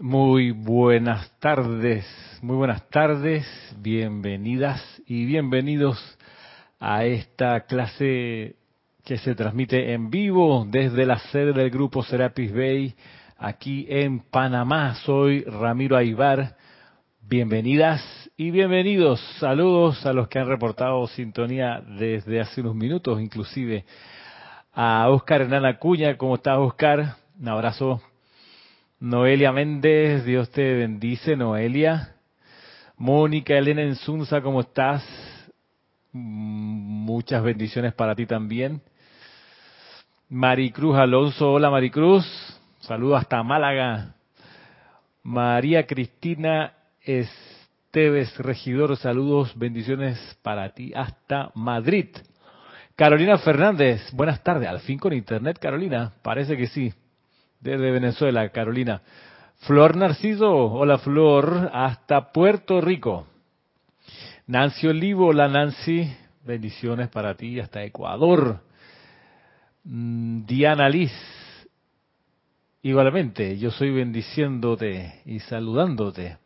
Muy buenas tardes, muy buenas tardes, bienvenidas y bienvenidos a esta clase que se transmite en vivo desde la sede del grupo Serapis Bay aquí en Panamá. Soy Ramiro Aybar. Bienvenidas y bienvenidos. Saludos a los que han reportado sintonía desde hace unos minutos, inclusive a Oscar Hernán Cuña. ¿Cómo estás, Oscar? Un abrazo Noelia Méndez, Dios te bendice, Noelia. Mónica Elena Enzunza, ¿cómo estás? Muchas bendiciones para ti también. Maricruz Alonso, hola Maricruz, saludos hasta Málaga. María Cristina Esteves, regidor, saludos, bendiciones para ti hasta Madrid. Carolina Fernández, buenas tardes, al fin con internet, Carolina, parece que sí desde Venezuela, Carolina. Flor Narciso, hola Flor, hasta Puerto Rico. Nancy Olivo, hola Nancy, bendiciones para ti hasta Ecuador. Mm, Diana Liz, igualmente, yo soy bendiciéndote y saludándote.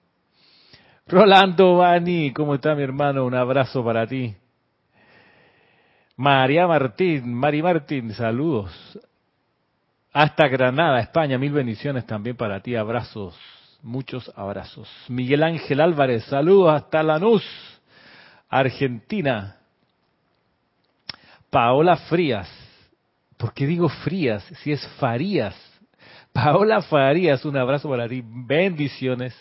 Rolando Bani, ¿cómo está mi hermano? Un abrazo para ti. María Martín, Mari Martín, saludos hasta Granada, España. Mil bendiciones también para ti. Abrazos, muchos abrazos. Miguel Ángel Álvarez, saludos hasta Lanús, Argentina. Paola Frías. ¿Por qué digo Frías? Si es Farías. Paola Farías, un abrazo para ti. Bendiciones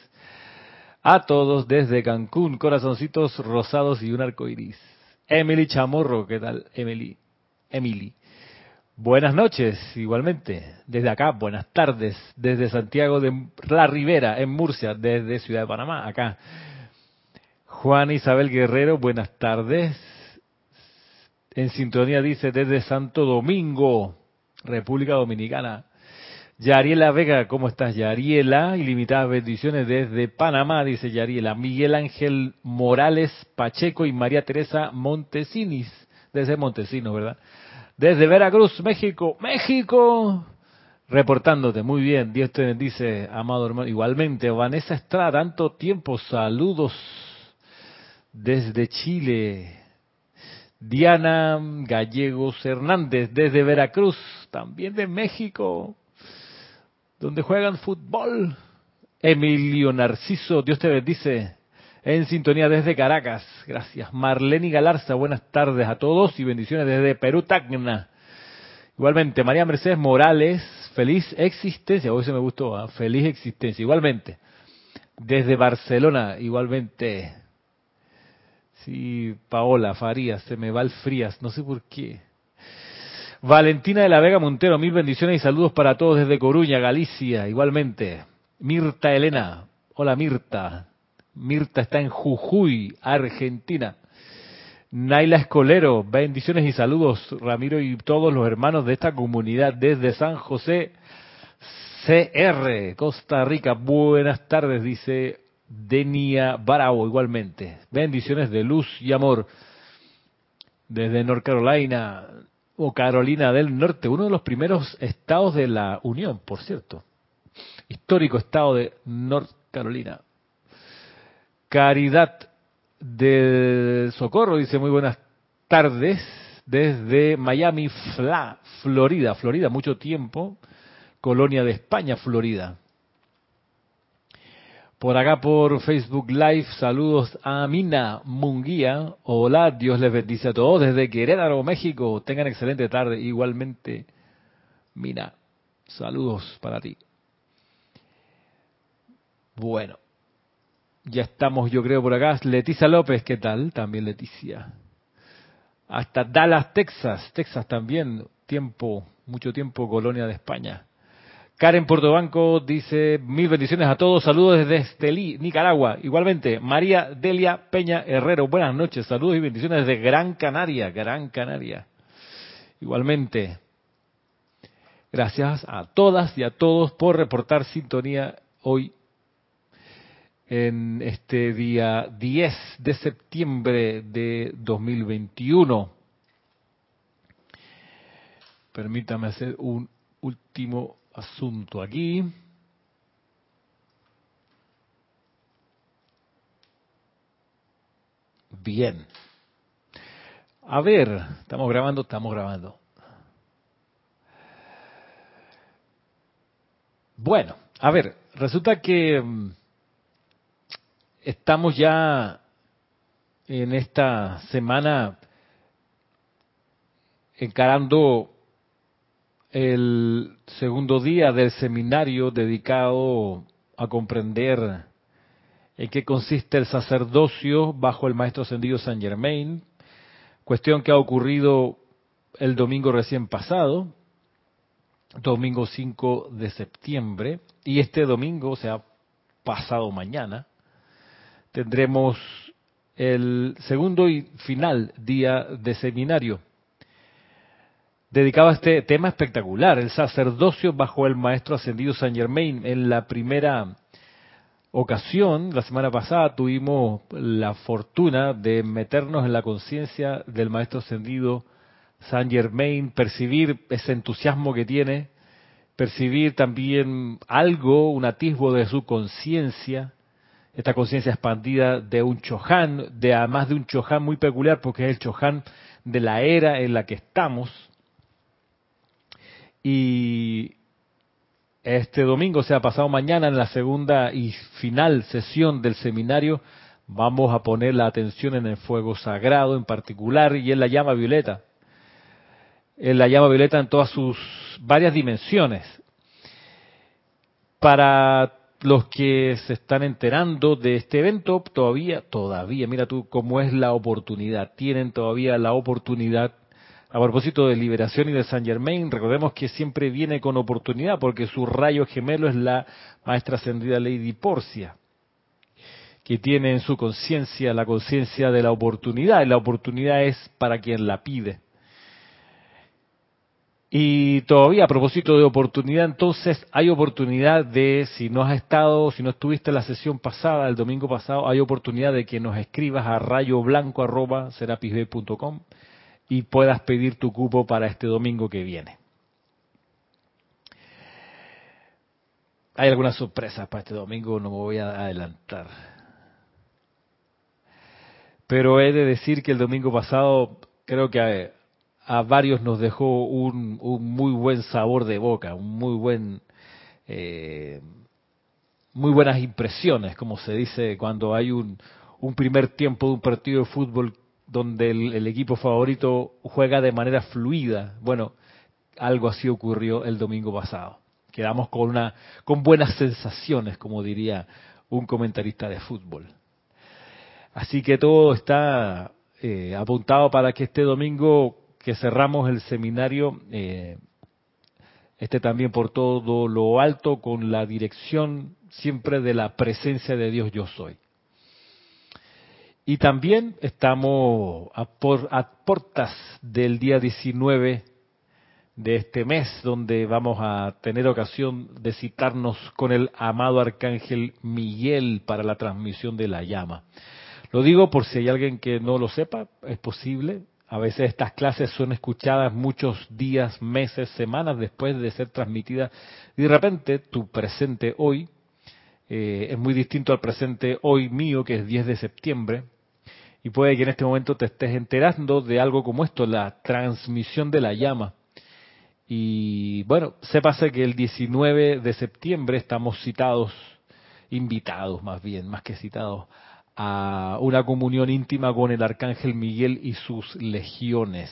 a todos desde Cancún. Corazoncitos rosados y un arco iris. Emily Chamorro, ¿qué tal, Emily? Emily. Buenas noches, igualmente. Desde acá, buenas tardes. Desde Santiago de la Ribera, en Murcia, desde Ciudad de Panamá, acá. Juan Isabel Guerrero, buenas tardes. En sintonía dice desde Santo Domingo, República Dominicana. Yariela Vega, ¿cómo estás, Yariela? Ilimitadas bendiciones desde Panamá, dice Yariela. Miguel Ángel Morales Pacheco y María Teresa Montesinis, desde Montesinos, ¿verdad? Desde Veracruz, México, México, reportándote. Muy bien, Dios te bendice, amado hermano. Igualmente, Vanessa Estrada, tanto tiempo, saludos desde Chile. Diana Gallegos Hernández, desde Veracruz, también de México, donde juegan fútbol. Emilio Narciso, Dios te bendice en sintonía desde Caracas. Gracias. Marlene Galarza, buenas tardes a todos y bendiciones desde Perú, Tacna. Igualmente, María Mercedes Morales, feliz existencia. Hoy se me gustó, ¿ah? feliz existencia. Igualmente, desde Barcelona, igualmente. Sí, Paola Farías, se me va el Frías, no sé por qué. Valentina de la Vega Montero, mil bendiciones y saludos para todos desde Coruña, Galicia, igualmente. Mirta Elena, hola Mirta, Mirta está en Jujuy, Argentina. Naila Escolero, bendiciones y saludos, Ramiro y todos los hermanos de esta comunidad desde San José, CR, Costa Rica. Buenas tardes, dice Denia Barao, igualmente. Bendiciones de luz y amor desde North Carolina o Carolina del Norte, uno de los primeros estados de la Unión, por cierto. Histórico estado de North Carolina. Caridad de Socorro dice muy buenas tardes desde Miami, Florida, Florida, mucho tiempo, colonia de España, Florida. Por acá por Facebook Live, saludos a Mina Munguía. Hola, Dios les bendice a todos desde Querétaro, México. Tengan excelente tarde. Igualmente, Mina, saludos para ti. Bueno, ya estamos, yo creo, por acá. Leticia López, ¿qué tal? También Leticia. Hasta Dallas, Texas. Texas también, tiempo, mucho tiempo, colonia de España. Karen Portobanco dice, mil bendiciones a todos, saludos desde Estelí, Nicaragua. Igualmente, María Delia Peña Herrero, buenas noches, saludos y bendiciones desde Gran Canaria, Gran Canaria. Igualmente, gracias a todas y a todos por reportar sintonía hoy en este día 10 de septiembre de 2021. Permítame hacer un último asunto aquí. Bien. A ver, estamos grabando, estamos grabando. Bueno, a ver, resulta que mm, estamos ya en esta semana encarando el segundo día del seminario dedicado a comprender en qué consiste el sacerdocio bajo el maestro ascendido San Germain, cuestión que ha ocurrido el domingo recién pasado, domingo 5 de septiembre, y este domingo, o sea, pasado mañana, tendremos el segundo y final día de seminario dedicado a este tema espectacular, el sacerdocio bajo el maestro ascendido San Germain. En la primera ocasión, la semana pasada, tuvimos la fortuna de meternos en la conciencia del maestro ascendido San Germain, percibir ese entusiasmo que tiene, percibir también algo, un atisbo de su conciencia, esta conciencia expandida de un Chohan, de además de un Chohan muy peculiar, porque es el Chohan de la era en la que estamos. Y este domingo, o sea, pasado mañana, en la segunda y final sesión del seminario, vamos a poner la atención en el fuego sagrado en particular y en la llama violeta. En la llama violeta en todas sus varias dimensiones. Para los que se están enterando de este evento, todavía, todavía, mira tú cómo es la oportunidad, tienen todavía la oportunidad. A propósito de liberación y de Saint Germain, recordemos que siempre viene con oportunidad porque su rayo gemelo es la maestra ascendida Lady Porcia, que tiene en su conciencia la conciencia de la oportunidad y la oportunidad es para quien la pide. Y todavía a propósito de oportunidad, entonces hay oportunidad de, si no has estado, si no estuviste en la sesión pasada, el domingo pasado, hay oportunidad de que nos escribas a rayoblanco.com y puedas pedir tu cupo para este domingo que viene. Hay algunas sorpresas para este domingo, no me voy a adelantar. Pero he de decir que el domingo pasado creo que a varios nos dejó un, muy buen sabor de boca, un muy buen, eh, muy buenas impresiones, como se dice cuando hay un, un primer tiempo de un partido de fútbol donde el, el, equipo favorito juega de manera fluida. Bueno, algo así ocurrió el domingo pasado. Quedamos con una, con buenas sensaciones, como diría un comentarista de fútbol. Así que todo está eh, apuntado para que este domingo que cerramos el seminario, eh, este también por todo lo alto, con la dirección siempre de la presencia de Dios yo soy. Y también estamos a, por, a portas del día 19 de este mes, donde vamos a tener ocasión de citarnos con el amado arcángel Miguel para la transmisión de la llama. Lo digo por si hay alguien que no lo sepa, es posible, a veces estas clases son escuchadas muchos días, meses, semanas después de ser transmitidas y de repente tu presente hoy eh, es muy distinto al presente hoy mío, que es 10 de septiembre, y puede que en este momento te estés enterando de algo como esto, la transmisión de la llama. Y bueno, sépase que el 19 de septiembre estamos citados, invitados más bien, más que citados, a una comunión íntima con el arcángel Miguel y sus legiones.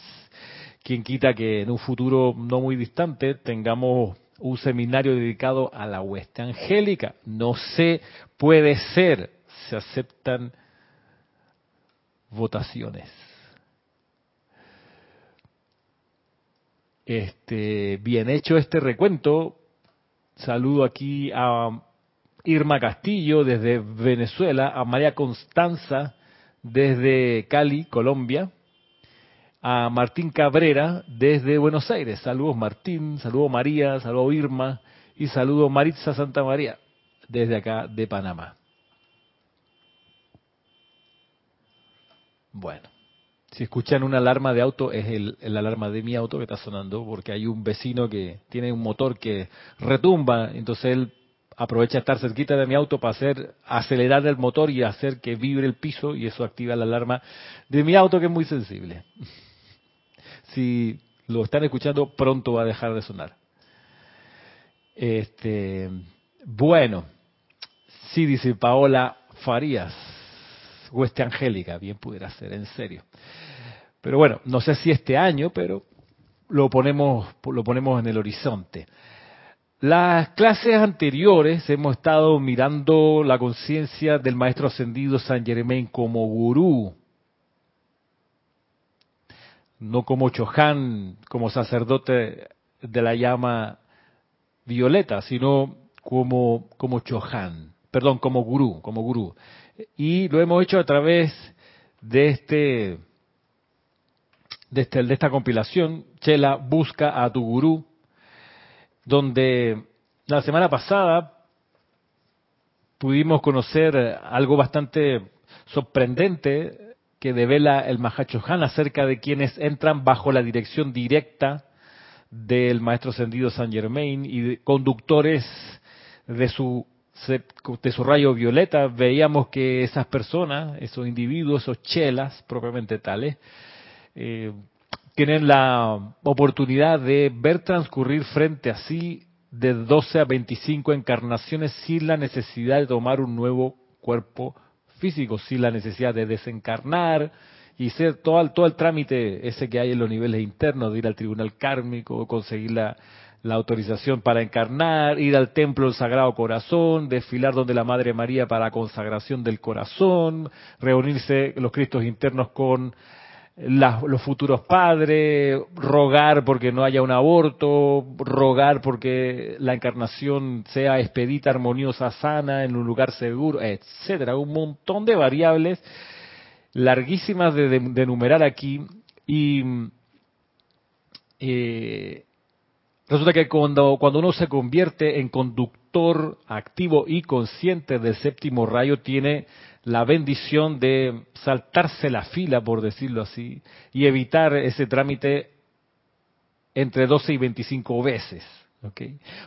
Quien quita que en un futuro no muy distante tengamos un seminario dedicado a la hueste angélica. No sé, puede ser, se aceptan votaciones. Este, bien hecho este recuento, saludo aquí a Irma Castillo desde Venezuela, a María Constanza desde Cali, Colombia, a Martín Cabrera desde Buenos Aires. Saludos Martín, saludos María, saludos Irma y saludos Maritza Santa María desde acá de Panamá. Bueno, si escuchan una alarma de auto, es el, el, alarma de mi auto que está sonando, porque hay un vecino que tiene un motor que retumba, entonces él aprovecha estar cerquita de mi auto para hacer acelerar el motor y hacer que vibre el piso y eso activa la alarma de mi auto que es muy sensible. Si lo están escuchando, pronto va a dejar de sonar. Este, bueno, sí dice Paola Farías, Hueste Angélica, bien pudiera ser, en serio. Pero bueno, no sé si este año, pero lo ponemos, lo ponemos en el horizonte. Las clases anteriores hemos estado mirando la conciencia del maestro ascendido San Germain como gurú, no como Chohan, como sacerdote de la llama violeta, sino como, como Chohan, perdón, como gurú, como gurú. Y lo hemos hecho a través de este, de, este, de esta compilación, Chela busca a tu gurú, donde la semana pasada pudimos conocer algo bastante sorprendente que devela el Mahacho Han acerca de quienes entran bajo la dirección directa del maestro ascendido Saint Germain y conductores de su de su rayo violeta. Veíamos que esas personas, esos individuos, esos chelas propiamente tales, eh, tienen la oportunidad de ver transcurrir frente a sí de 12 a 25 encarnaciones sin la necesidad de tomar un nuevo cuerpo físico, sin la necesidad de desencarnar y ser todo, el trámite ese que hay en los niveles internos, de ir al tribunal kármico, conseguir la, la autorización para encarnar, ir al templo del Sagrado Corazón, desfilar donde la Madre María para consagración del corazón, reunirse los Cristos internos con los futuros padres, rogar porque no haya un aborto, rogar porque la encarnación sea expedita, armoniosa, sana, en un lugar seguro, etcétera, un montón de variables larguísimas de, enumerar aquí y eh, resulta que cuando, cuando uno se convierte en conductor activo y consciente del séptimo rayo tiene la bendición de saltarse la fila, por decirlo así, y evitar ese trámite entre 12 y 25 veces.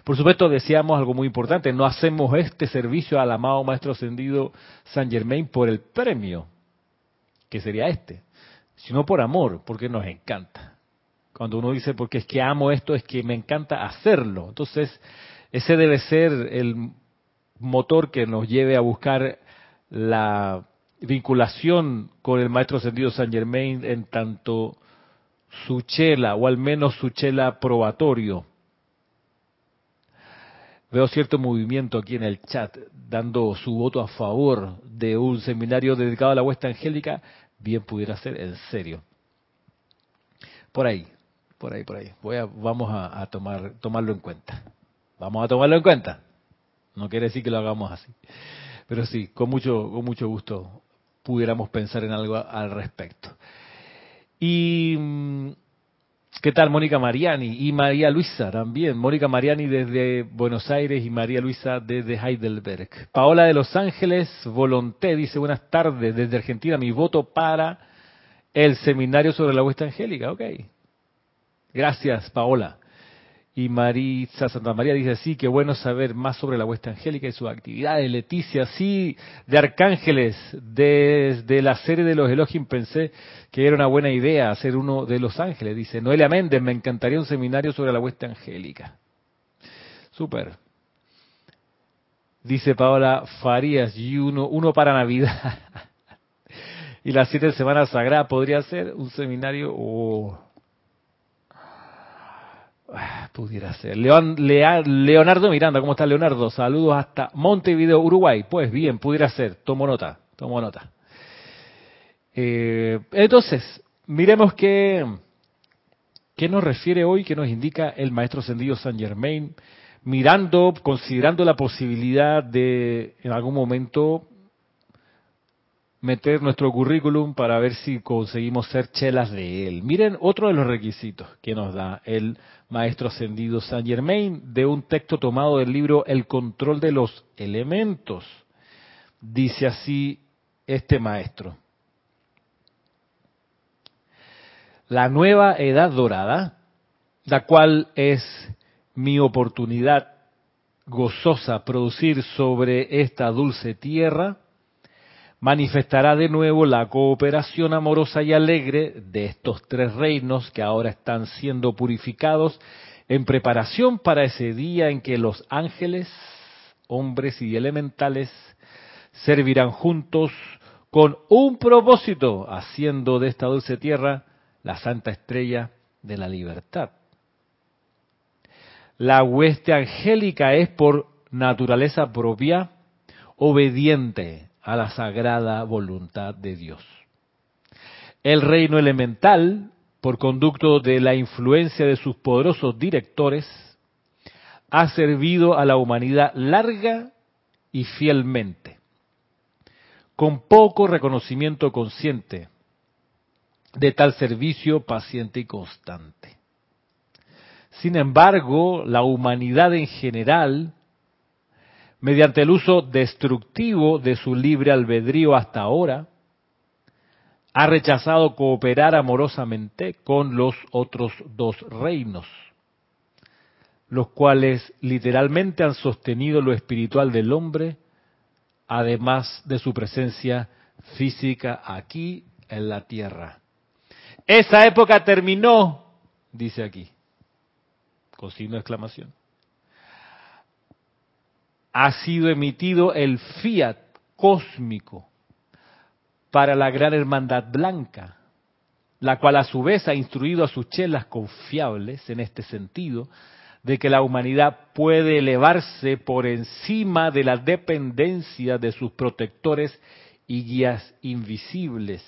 Por supuesto, decíamos algo muy importante, no hacemos este servicio al amado Maestro Ascendido San Germain por el premio, que sería este, sino por amor, porque nos encanta. Cuando uno dice, porque es que amo esto, es que me encanta hacerlo. Entonces, ese debe ser el motor que nos lleve a buscar la vinculación con el maestro ascendido San Germain en tanto su chela, o al menos su chela probatorio. Veo cierto movimiento aquí en el chat, dando su voto a favor de un seminario dedicado a la huesta angélica, bien pudiera ser en serio. Por ahí, por ahí, por ahí. Voy a, vamos a, a tomar, tomarlo en cuenta. Vamos a tomarlo en cuenta. No quiere decir que lo hagamos así. Pero sí, con mucho, con mucho gusto pudiéramos pensar en algo al respecto. Y mm, ¿qué tal Mónica Mariani? Y María Luisa también. Mónica Mariani desde Buenos Aires y María Luisa desde Heidelberg. Paola de Los Ángeles, Volonté, dice buenas tardes desde Argentina, mi voto para el seminario sobre la huesta angélica. Ok. Gracias, Paola. Y Marisa Santa María dice, sí, qué bueno saber más sobre la huesta angélica y sus actividades. Leticia, sí, de Arcángeles, desde la serie de los Elohim pensé que era una buena idea hacer uno de los ángeles. Dice, Noelia Méndez, me encantaría un seminario sobre la huesta angélica. Súper. Dice Paola Farías, y uno, uno para Navidad. y las siete semanas sagradas podría ser un seminario... o Ah, pudiera ser. Leonardo Miranda, ¿cómo está Leonardo? Saludos hasta Montevideo, Uruguay. Pues bien, pudiera ser. Tomo nota, tomo nota. Eh, entonces, miremos qué, qué nos refiere hoy, qué nos indica el maestro ascendido San Germain, mirando, considerando la posibilidad de en algún momento meter nuestro currículum para ver si conseguimos ser chelas de él. Miren otro de los requisitos que nos da el maestro ascendido Saint Germain de un texto tomado del libro El control de los elementos. Dice así este maestro. La nueva edad dorada, la cual es mi oportunidad gozosa producir sobre esta dulce tierra, manifestará de nuevo la cooperación amorosa y alegre de estos tres reinos que ahora están siendo purificados en preparación para ese día en que los ángeles, hombres y elementales servirán juntos con un propósito, haciendo de esta dulce tierra la santa estrella de la libertad. La hueste angélica es por naturaleza propia obediente a la sagrada voluntad de Dios. El reino elemental, por conducto de la influencia de sus poderosos directores, ha servido a la humanidad larga y fielmente, con poco reconocimiento consciente de tal servicio paciente y constante. Sin embargo, la humanidad en general mediante el uso destructivo de su libre albedrío hasta ahora, ha rechazado cooperar amorosamente con los otros dos reinos, los cuales literalmente han sostenido lo espiritual del hombre, además de su presencia física aquí en la tierra. Esa época terminó, dice aquí, con signo de exclamación ha sido emitido el fiat cósmico para la gran hermandad blanca, la cual a su vez ha instruido a sus chelas confiables en este sentido, de que la humanidad puede elevarse por encima de la dependencia de sus protectores y guías invisibles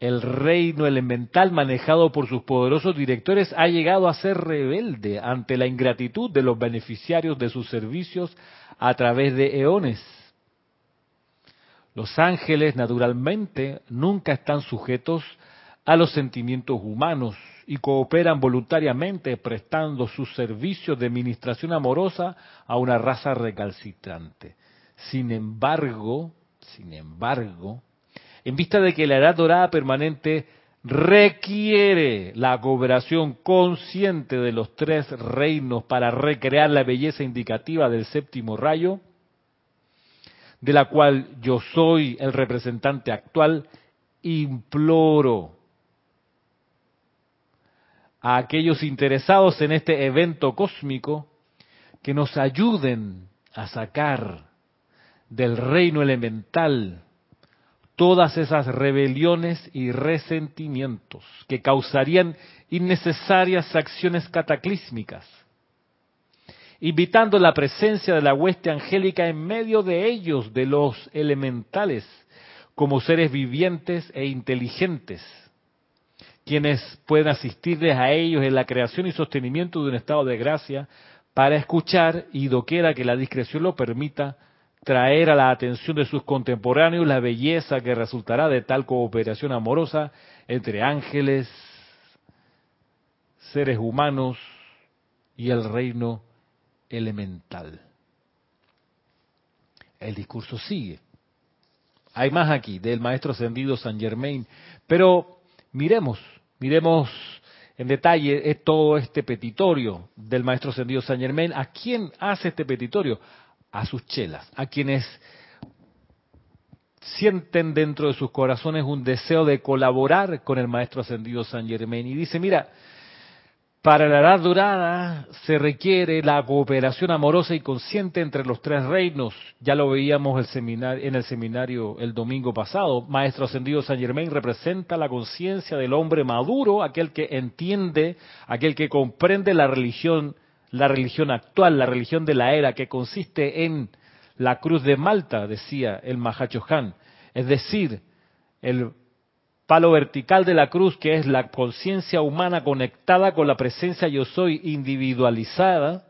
el reino elemental manejado por sus poderosos directores ha llegado a ser rebelde ante la ingratitud de los beneficiarios de sus servicios a través de eones. Los ángeles, naturalmente, nunca están sujetos a los sentimientos humanos y cooperan voluntariamente prestando sus servicios de administración amorosa a una raza recalcitrante. Sin embargo, sin embargo, en vista de que la edad dorada permanente requiere la cooperación consciente de los tres reinos para recrear la belleza indicativa del séptimo rayo, de la cual yo soy el representante actual, imploro a aquellos interesados en este evento cósmico que nos ayuden a sacar del reino elemental todas esas rebeliones y resentimientos que causarían innecesarias acciones cataclísmicas, invitando la presencia de la hueste angélica en medio de ellos, de los elementales, como seres vivientes e inteligentes, quienes pueden asistirles a ellos en la creación y sostenimiento de un estado de gracia para escuchar y doquiera que la discreción lo permita, traer a la atención de sus contemporáneos la belleza que resultará de tal cooperación amorosa entre ángeles, seres humanos y el reino elemental. El discurso sigue. Hay más aquí del maestro ascendido San Germain, pero miremos, miremos en detalle todo este petitorio del maestro ascendido San Germain. ¿A quién hace este petitorio? A sus chelas, a quienes sienten dentro de sus corazones un deseo de colaborar con el Maestro Ascendido San Germain. Y dice, mira, para la edad dorada se requiere la cooperación amorosa y consciente entre los tres reinos. Ya lo veíamos en el seminario el domingo pasado. Maestro Ascendido San Germain representa la conciencia del hombre maduro, aquel que entiende, aquel que comprende la religión la religión actual, la religión de la era, que consiste en la cruz de Malta, decía el Han, es decir, el palo vertical de la cruz, que es la conciencia humana conectada con la presencia yo soy individualizada,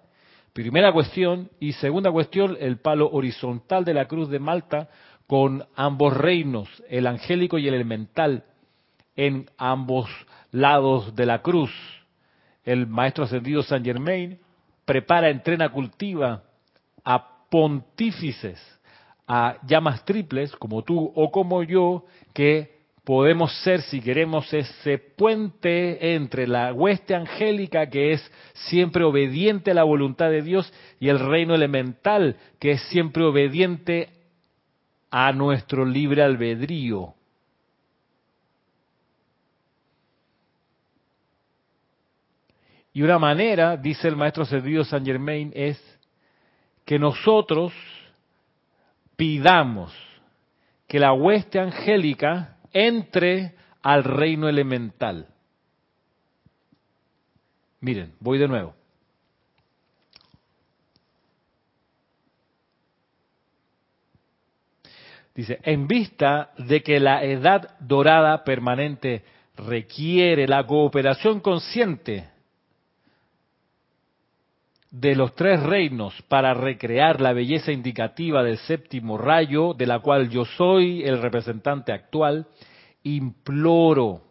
primera cuestión, y segunda cuestión, el palo horizontal de la cruz de Malta, con ambos reinos, el angélico y el elemental, en ambos lados de la cruz. El maestro ascendido San Germain prepara, entrena, cultiva a pontífices, a llamas triples, como tú o como yo, que podemos ser, si queremos, ese puente entre la hueste angélica, que es siempre obediente a la voluntad de Dios, y el reino elemental, que es siempre obediente a nuestro libre albedrío. Y una manera, dice el maestro servido San Germain, es que nosotros pidamos que la hueste angélica entre al reino elemental. Miren, voy de nuevo. Dice, en vista de que la edad dorada permanente requiere la cooperación consciente de los tres reinos para recrear la belleza indicativa del séptimo rayo, de la cual yo soy el representante actual, imploro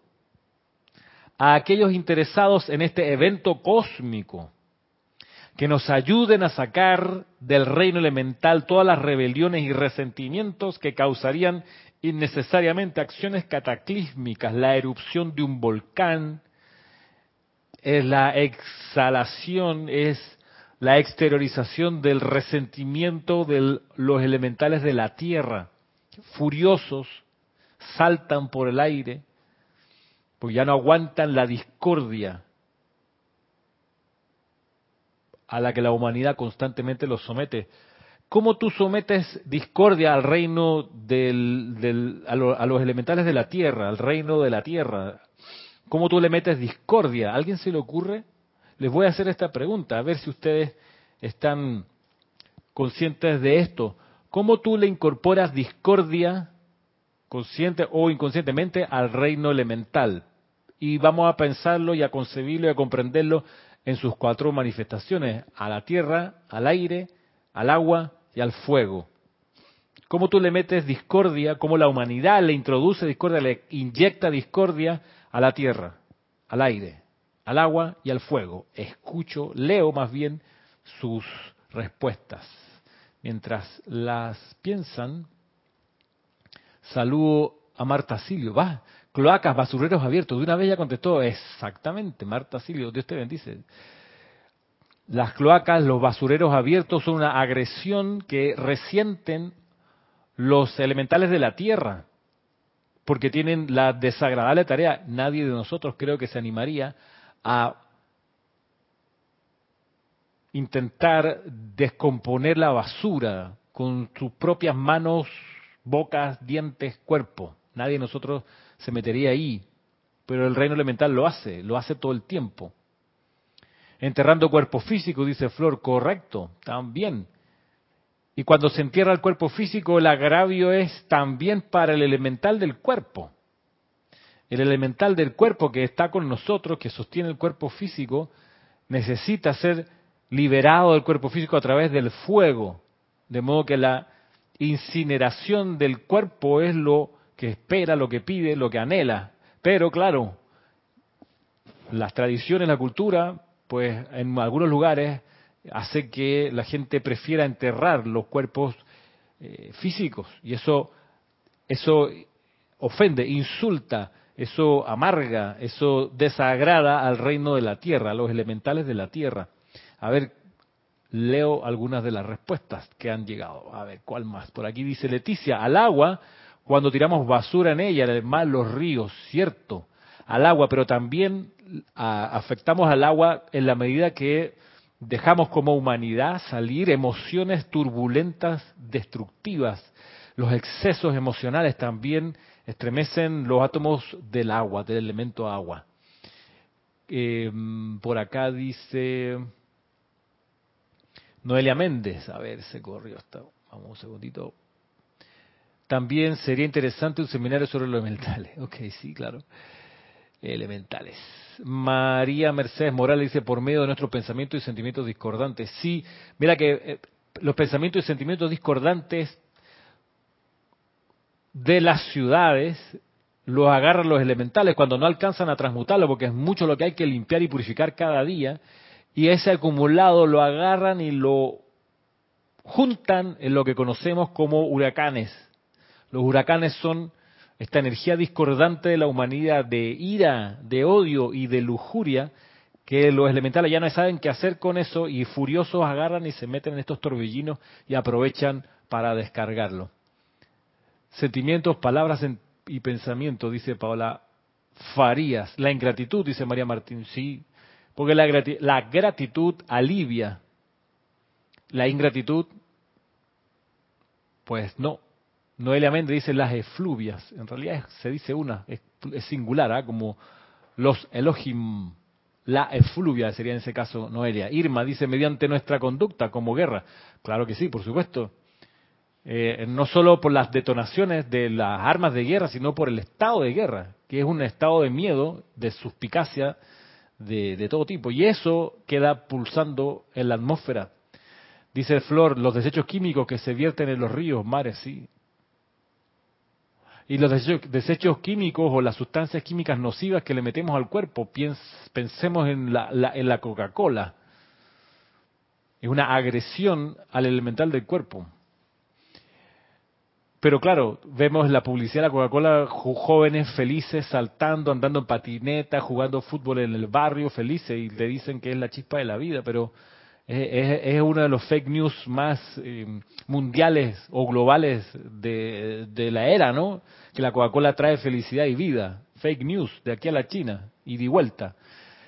a aquellos interesados en este evento cósmico que nos ayuden a sacar del reino elemental todas las rebeliones y resentimientos que causarían innecesariamente acciones cataclísmicas, la erupción de un volcán, es la exhalación, es la exteriorización del resentimiento de los elementales de la tierra, furiosos, saltan por el aire, pues ya no aguantan la discordia a la que la humanidad constantemente los somete. ¿Cómo tú sometes discordia al reino del, a, a, los elementales de la tierra, al reino de la tierra? ¿Cómo tú le metes discordia? ¿A alguien se le ocurre? Les voy a hacer esta pregunta, a ver si ustedes están conscientes de esto. ¿Cómo tú le incorporas discordia, consciente o inconscientemente, al reino elemental? Y vamos a pensarlo y a concebirlo y a comprenderlo en sus cuatro manifestaciones, a la tierra, al aire, al agua y al fuego. ¿Cómo tú le metes discordia? ¿Cómo la humanidad le introduce discordia, le inyecta discordia a la tierra, al aire, al agua y al fuego. Escucho, leo más bien sus respuestas. Mientras las piensan, saludo a Marta Silio. Va, cloacas, basureros abiertos. De una vez ya contestó exactamente, Marta Silio, Dios te bendice. Las cloacas, los basureros abiertos son una agresión que resienten los elementales de la tierra, porque tienen la desagradable tarea. Nadie de nosotros creo que se animaría a intentar descomponer la basura con sus propias manos, bocas, dientes, cuerpo. Nadie de nosotros se metería ahí, pero el reino elemental lo hace, lo hace todo el tiempo. Enterrando cuerpo físico, dice Flor, correcto, también. Y cuando se entierra el cuerpo físico, el agravio es también para el elemental del cuerpo el elemental del cuerpo que está con nosotros, que sostiene el cuerpo físico, necesita ser liberado del cuerpo físico a través del fuego. De modo que la incineración del cuerpo es lo que espera, lo que pide, lo que anhela. Pero claro, las tradiciones, la cultura, pues en algunos lugares hace que la gente prefiera enterrar los cuerpos eh, físicos y eso eso ofende, insulta eso amarga, eso desagrada al reino de la tierra, a los elementales de la tierra. A ver, leo algunas de las respuestas que han llegado. A ver, ¿cuál más? Por aquí dice Leticia, al agua, cuando tiramos basura en ella, además los ríos, cierto, al agua, pero también afectamos al agua en la medida que dejamos como humanidad salir emociones turbulentas, destructivas. Los excesos emocionales también estremecen los átomos del agua, del elemento agua. Eh, por acá dice Noelia Méndez, a ver, se corrió hasta, vamos un segundito. También sería interesante un seminario sobre los elementales. Ok, sí, claro. Elementales. María Mercedes Morales dice, por medio de nuestros pensamientos y sentimientos discordantes. Sí, mira que eh, los pensamientos y sentimientos discordantes de las ciudades los agarran los elementales cuando no alcanzan a transmutarlo, porque es mucho lo que hay que limpiar y purificar cada día, y ese acumulado lo agarran y lo juntan en lo que conocemos como huracanes. Los huracanes son esta energía discordante de la humanidad, de ira, de odio y de lujuria, que los elementales ya no saben qué hacer con eso y furiosos agarran y se meten en estos torbellinos y aprovechan para descargarlo. Sentimientos, palabras y pensamientos, dice Paola Farías. La ingratitud, dice María Martín, sí, porque la, gratitud alivia. La ingratitud, pues no. Noelia Méndez dice las efluvias. En realidad se dice una, es, singular, ¿ah? como los Elohim la efluvia sería en ese caso Noelia. Irma dice, mediante nuestra conducta como guerra. Claro que sí, por supuesto. Eh, no solo por las detonaciones de las armas de guerra, sino por el estado de guerra, que es un estado de miedo, de suspicacia, de, de todo tipo. Y eso queda pulsando en la atmósfera. Dice Flor, los desechos químicos que se vierten en los ríos, mares, sí. Y los desechos, químicos o las sustancias químicas nocivas que le metemos al cuerpo, pensemos en la, en la Coca-Cola. Es una agresión al elemental del cuerpo. Pero claro, vemos la publicidad de la Coca-Cola, jóvenes felices saltando, andando en patineta, jugando fútbol en el barrio, felices, y le dicen que es la chispa de la vida, pero es, uno de los fake news más eh, mundiales o globales de, la era, ¿no? Que la Coca-Cola trae felicidad y vida. Fake news, de aquí a la China y de vuelta.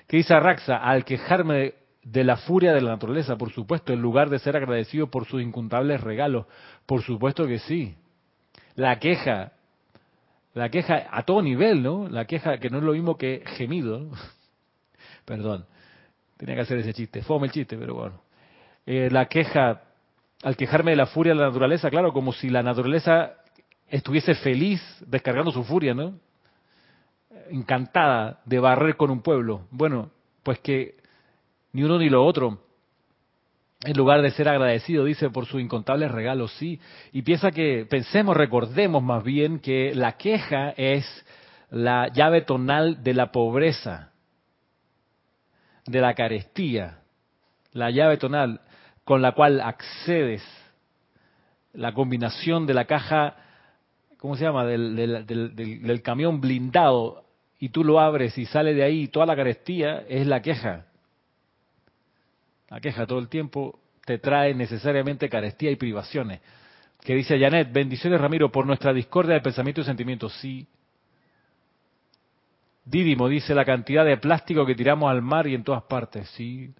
¿Qué dice Raxa? Al quejarme de la furia de la naturaleza, por supuesto, en lugar de ser agradecido por sus incontables regalos. Por supuesto que sí. La queja, la queja a todo nivel, ¿no? La queja que no es lo mismo que gemido. Perdón. Tenía que hacer ese chiste. Fome el chiste, pero bueno. Eh, la queja, al quejarme de la furia de la naturaleza, claro, como si la naturaleza estuviese feliz descargando su furia, ¿no? Encantada de barrer con un pueblo. Bueno, pues que ni uno ni lo otro, en lugar de ser agradecido, dice, por sus incontables regalos, sí. Y piensa que, pensemos, recordemos más bien que la queja es la llave tonal de la pobreza de la carestía, la llave tonal con la cual accedes, la combinación de la caja, ¿cómo se llama?, del, del, camión blindado, y tú lo abres y sale de ahí, toda la carestía es la queja. La queja todo el tiempo te trae necesariamente carestía y privaciones. Que dice Janet, bendiciones Ramiro por nuestra discordia de pensamiento y sentimientos. Sí, Dídimo dice la cantidad de plástico que tiramos al mar y en todas partes. Sí,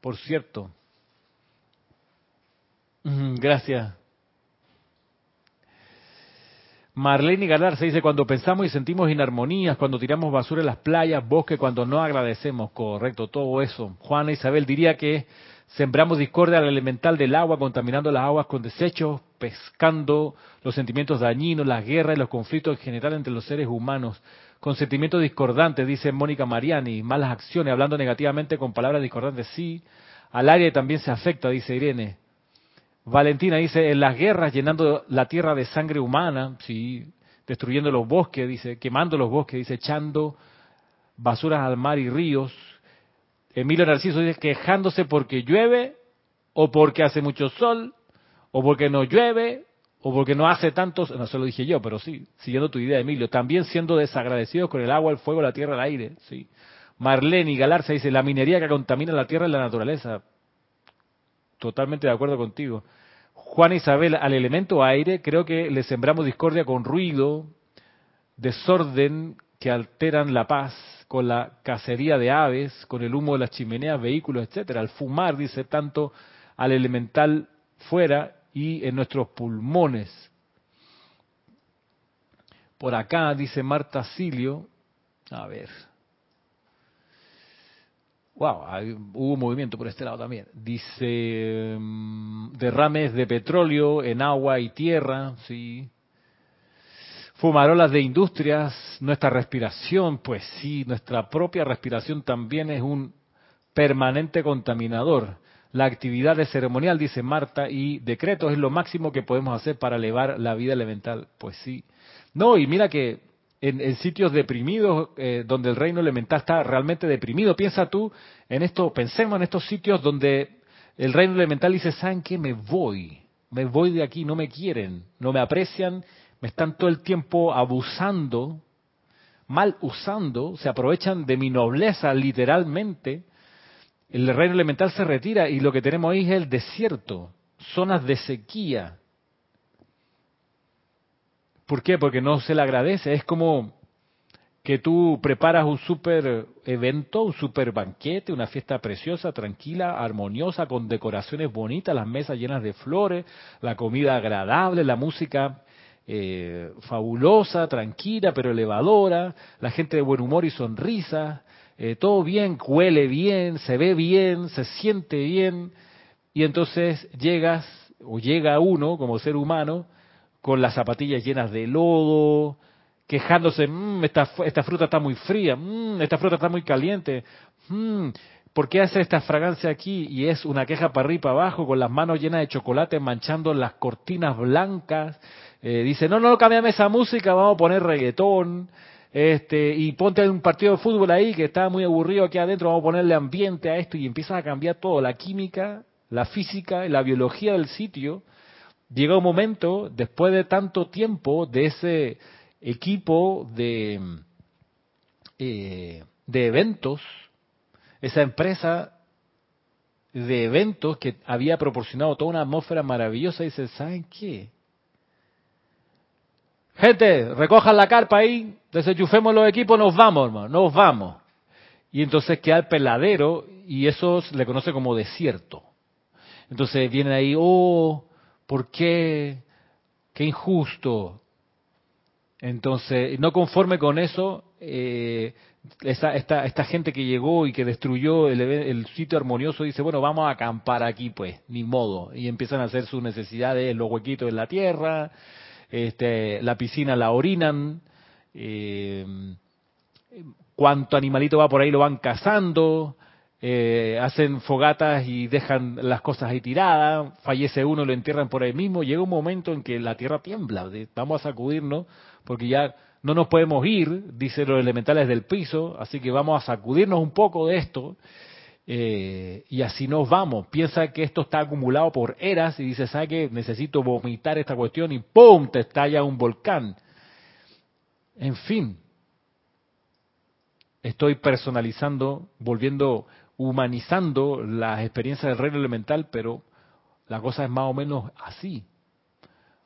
por cierto. Gracias. Marlene Galar se dice, cuando pensamos y sentimos inarmonías, cuando tiramos basura en las playas, bosque, cuando no agradecemos, correcto, todo eso. Juana Isabel diría que sembramos discordia al elemental del agua, contaminando las aguas con desechos, pescando los sentimientos dañinos, las guerras y los conflictos en general entre los seres humanos con sentimientos discordantes, dice Mónica Mariani, malas acciones, hablando negativamente con palabras discordantes, sí. Al aire también se afecta, dice Irene. Valentina dice, en las guerras llenando la tierra de sangre humana, sí, destruyendo los bosques, dice, quemando los bosques, dice, echando basuras al mar y ríos. Emilio Narciso dice, quejándose porque llueve, o porque hace mucho sol, o porque no llueve, o porque no hace tantos, no se lo dije yo, pero sí, siguiendo tu idea, Emilio, también siendo desagradecidos con el agua, el fuego, la tierra, el aire, sí. Marlene y Galarza dice, la minería que contamina la tierra y la naturaleza. Totalmente de acuerdo contigo. Juan Isabel, al elemento aire, creo que le sembramos discordia con ruido, desorden que alteran la paz, con la cacería de aves, con el humo de las chimeneas, vehículos, etcétera. Al fumar, dice tanto al elemental fuera y en nuestros pulmones. Por acá dice Marta Silio, a ver, wow, hubo movimiento por este lado también. Dice mm, derrames de petróleo en agua y tierra, sí. Fumarolas de industrias, nuestra respiración, pues sí, nuestra propia respiración también es un permanente contaminador. La actividad de ceremonial, dice Marta, y decretos es lo máximo que podemos hacer para elevar la vida elemental. Pues sí. No, y mira que en, sitios deprimidos, eh, donde el reino elemental está realmente deprimido, piensa tú en esto, pensemos en estos sitios donde el reino elemental dice, ¿saben qué? Me voy, me voy de aquí, no me quieren, no me aprecian, están todo el tiempo abusando, mal usando, se aprovechan de mi nobleza literalmente, el reino elemental se retira y lo que tenemos ahí es el desierto, zonas de sequía. ¿Por qué? Porque no se le agradece. Es como que tú preparas un super evento, un super banquete, una fiesta preciosa, tranquila, armoniosa, con decoraciones bonitas, las mesas llenas de flores, la comida agradable, la música eh, fabulosa, tranquila, pero elevadora, la gente de buen humor y sonrisa, eh, todo bien, huele bien, se ve bien, se siente bien, y entonces llegas, o llega uno como ser humano, con las zapatillas llenas de lodo, quejándose, mmm, esta, esta, fruta está muy fría, mmm, esta fruta está muy caliente, mmm, ¿por qué hace esta fragancia aquí? Y es una queja para arriba y para abajo, con las manos llenas de chocolate, manchando las cortinas blancas. Eh, dice, no, no, cámbiame esa música, vamos a poner reggaetón. Este, y ponte un partido de fútbol ahí que está muy aburrido aquí adentro, vamos a ponerle ambiente a esto y empieza a cambiar todo, la química, la física, la biología del sitio. Llega un momento, después de tanto tiempo, de ese equipo de, eh, de eventos, esa empresa de eventos que había proporcionado toda una atmósfera maravillosa, dice, ¿saben qué? Gente, recojan la carpa ahí, desenchufemos los equipos, nos vamos, hermano, nos vamos. Y entonces queda el peladero y eso se le conoce como desierto. Entonces viene ahí, oh, ¿por qué? Qué injusto. Entonces, no conforme con eso, eh, esta, gente que llegó y que destruyó el, sitio armonioso dice, bueno, vamos a acampar aquí, pues, ni modo. Y empiezan a hacer sus necesidades, los huequitos en la tierra, este, la piscina la orinan, eh, cuánto animalito va por ahí lo van cazando, eh, hacen fogatas y dejan las cosas ahí tiradas, fallece uno, lo entierran por ahí mismo, llega un momento en que la tierra tiembla, vamos a sacudirnos porque ya no nos podemos ir, dice los elementales del piso, así que vamos a sacudirnos un poco de esto eh, y así nos vamos. Piensa que esto está acumulado por eras y dice, ¿sabe qué? Necesito vomitar esta cuestión y ¡pum! te estalla un volcán. En fin, estoy personalizando, volviendo, humanizando las experiencias del reino elemental, pero la cosa es más o menos así.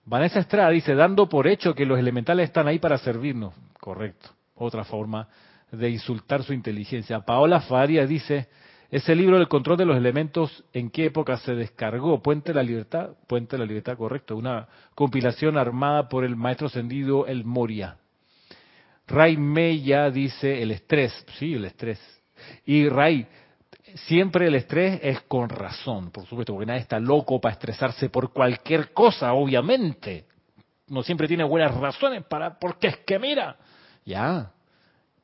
Vanessa Estrada dice, dando por hecho que los elementales están ahí para servirnos. Correcto. Otra forma de insultar su inteligencia. Paola Faria dice, ese libro del control de los elementos, ¿en qué época se descargó? Puente de la Libertad, Puente de la Libertad, correcto. Una compilación armada por el maestro ascendido El Moria. Ray Meya dice el estrés. Sí, el estrés. Y Ray, siempre el estrés es con razón, por supuesto, porque nadie está loco para estresarse por cualquier cosa, obviamente. No siempre tiene buenas razones para, porque es que mira, ya,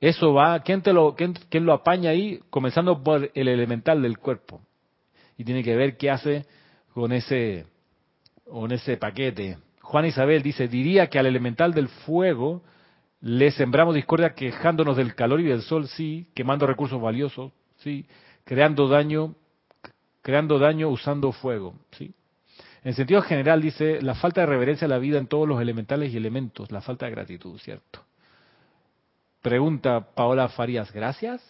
eso va, ¿quién, te lo, quién, lo apaña ahí? Comenzando por el elemental del cuerpo. Y tiene que ver qué hace con ese, con ese paquete. Juan Isabel dice, diría que al elemental del fuego le sembramos discordia quejándonos del calor y del sol, sí, quemando recursos valiosos, sí, creando daño, creando daño usando fuego, ¿sí? En sentido general dice la falta de reverencia a la vida en todos los elementales y elementos, la falta de gratitud, ¿cierto? Pregunta Paola Farías, ¿gracias?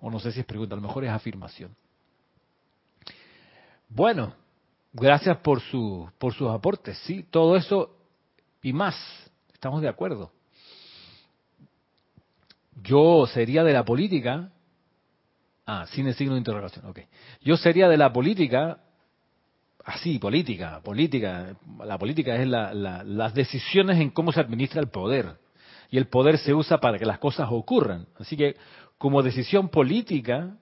O no sé si es pregunta, a lo mejor es afirmación. Bueno, gracias por su por sus aportes, sí, todo eso y más. Estamos de acuerdo. Yo sería de la política Ah, sin el signo de interrogación, ok. Yo sería de la política, así, política, política. La política es las decisiones en cómo se administra el poder. Y el poder se usa para que las cosas ocurran. Así que, como decisión política,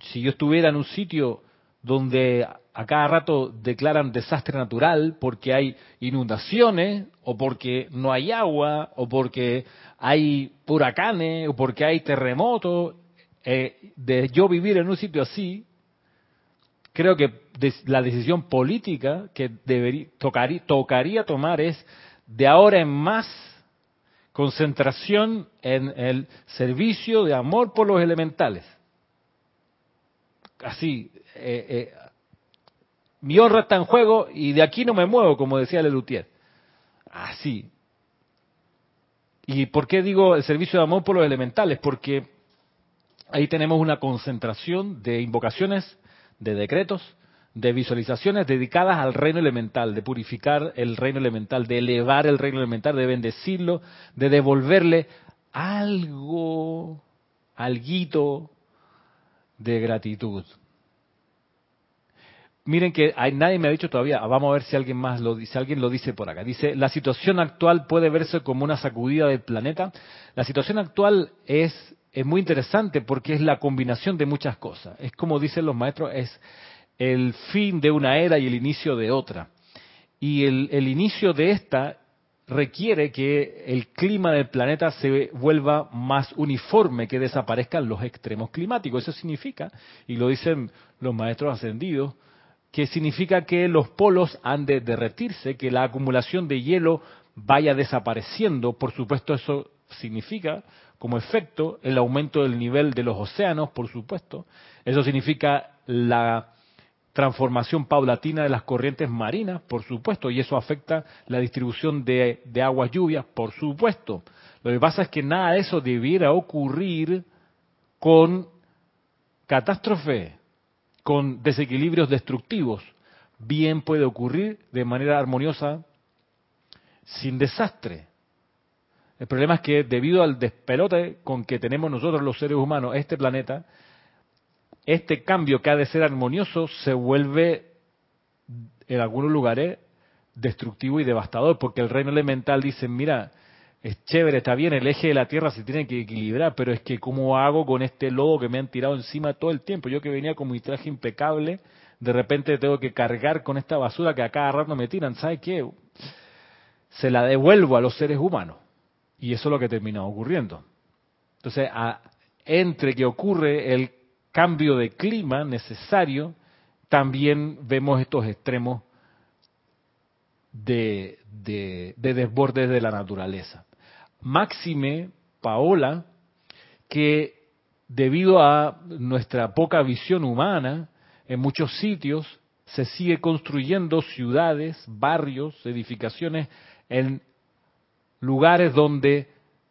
si yo estuviera en un sitio donde a cada rato declaran desastre natural porque hay inundaciones o porque no hay agua o porque hay huracanes o porque hay terremotos eh, de yo vivir en un sitio así, creo que la decisión política que debería, tocaría, tocaría tomar es de ahora en más concentración en el servicio de amor por los elementales. Así, eh, eh, mi honra está en juego y de aquí no me muevo, como decía Lelutier. Así. ¿Y por qué digo el servicio de amor por los elementales? Porque ahí tenemos una concentración de invocaciones, de decretos, de visualizaciones dedicadas al reino elemental, de purificar el reino elemental, de elevar el reino elemental, de bendecirlo, de devolverle algo, alguito de gratitud. Miren que hay, nadie me ha dicho todavía, vamos a ver si alguien más lo dice, alguien lo dice por acá. Dice, la situación actual puede verse como una sacudida del planeta. La situación actual es, es muy interesante porque es la combinación de muchas cosas. Es como dicen los maestros, es el fin de una era y el inicio de otra. Y el, el inicio de esta requiere que el clima del planeta se vuelva más uniforme, que desaparezcan los extremos climáticos. Eso significa, y lo dicen los maestros ascendidos, que significa que los polos han de derretirse, que la acumulación de hielo vaya desapareciendo. Por supuesto, eso significa como efecto el aumento del nivel de los océanos, por supuesto. Eso significa la transformación paulatina de las corrientes marinas, por supuesto, y eso afecta la distribución de, de aguas lluvias, por supuesto. Lo que pasa es que nada de eso debiera ocurrir con catástrofe, con desequilibrios destructivos. Bien puede ocurrir de manera armoniosa sin desastre. El problema es que debido al despelote con que tenemos nosotros los seres humanos este planeta, este cambio que ha de ser armonioso se vuelve en algunos lugares destructivo y devastador, porque el reino elemental dice, mira, es chévere, está bien, el eje de la Tierra se tiene que equilibrar, pero es que ¿cómo hago con este lodo que me han tirado encima todo el tiempo? Yo que venía con mi traje impecable, de repente tengo que cargar con esta basura que a cada rato me tiran, ¿sabes qué? Se la devuelvo a los seres humanos. Y eso es lo que termina ocurriendo. Entonces, entre que ocurre el cambio de clima necesario, también vemos estos extremos de, de, de desbordes de la naturaleza. Máxime, Paola, que debido a nuestra poca visión humana, en muchos sitios se sigue construyendo ciudades, barrios, edificaciones en lugares donde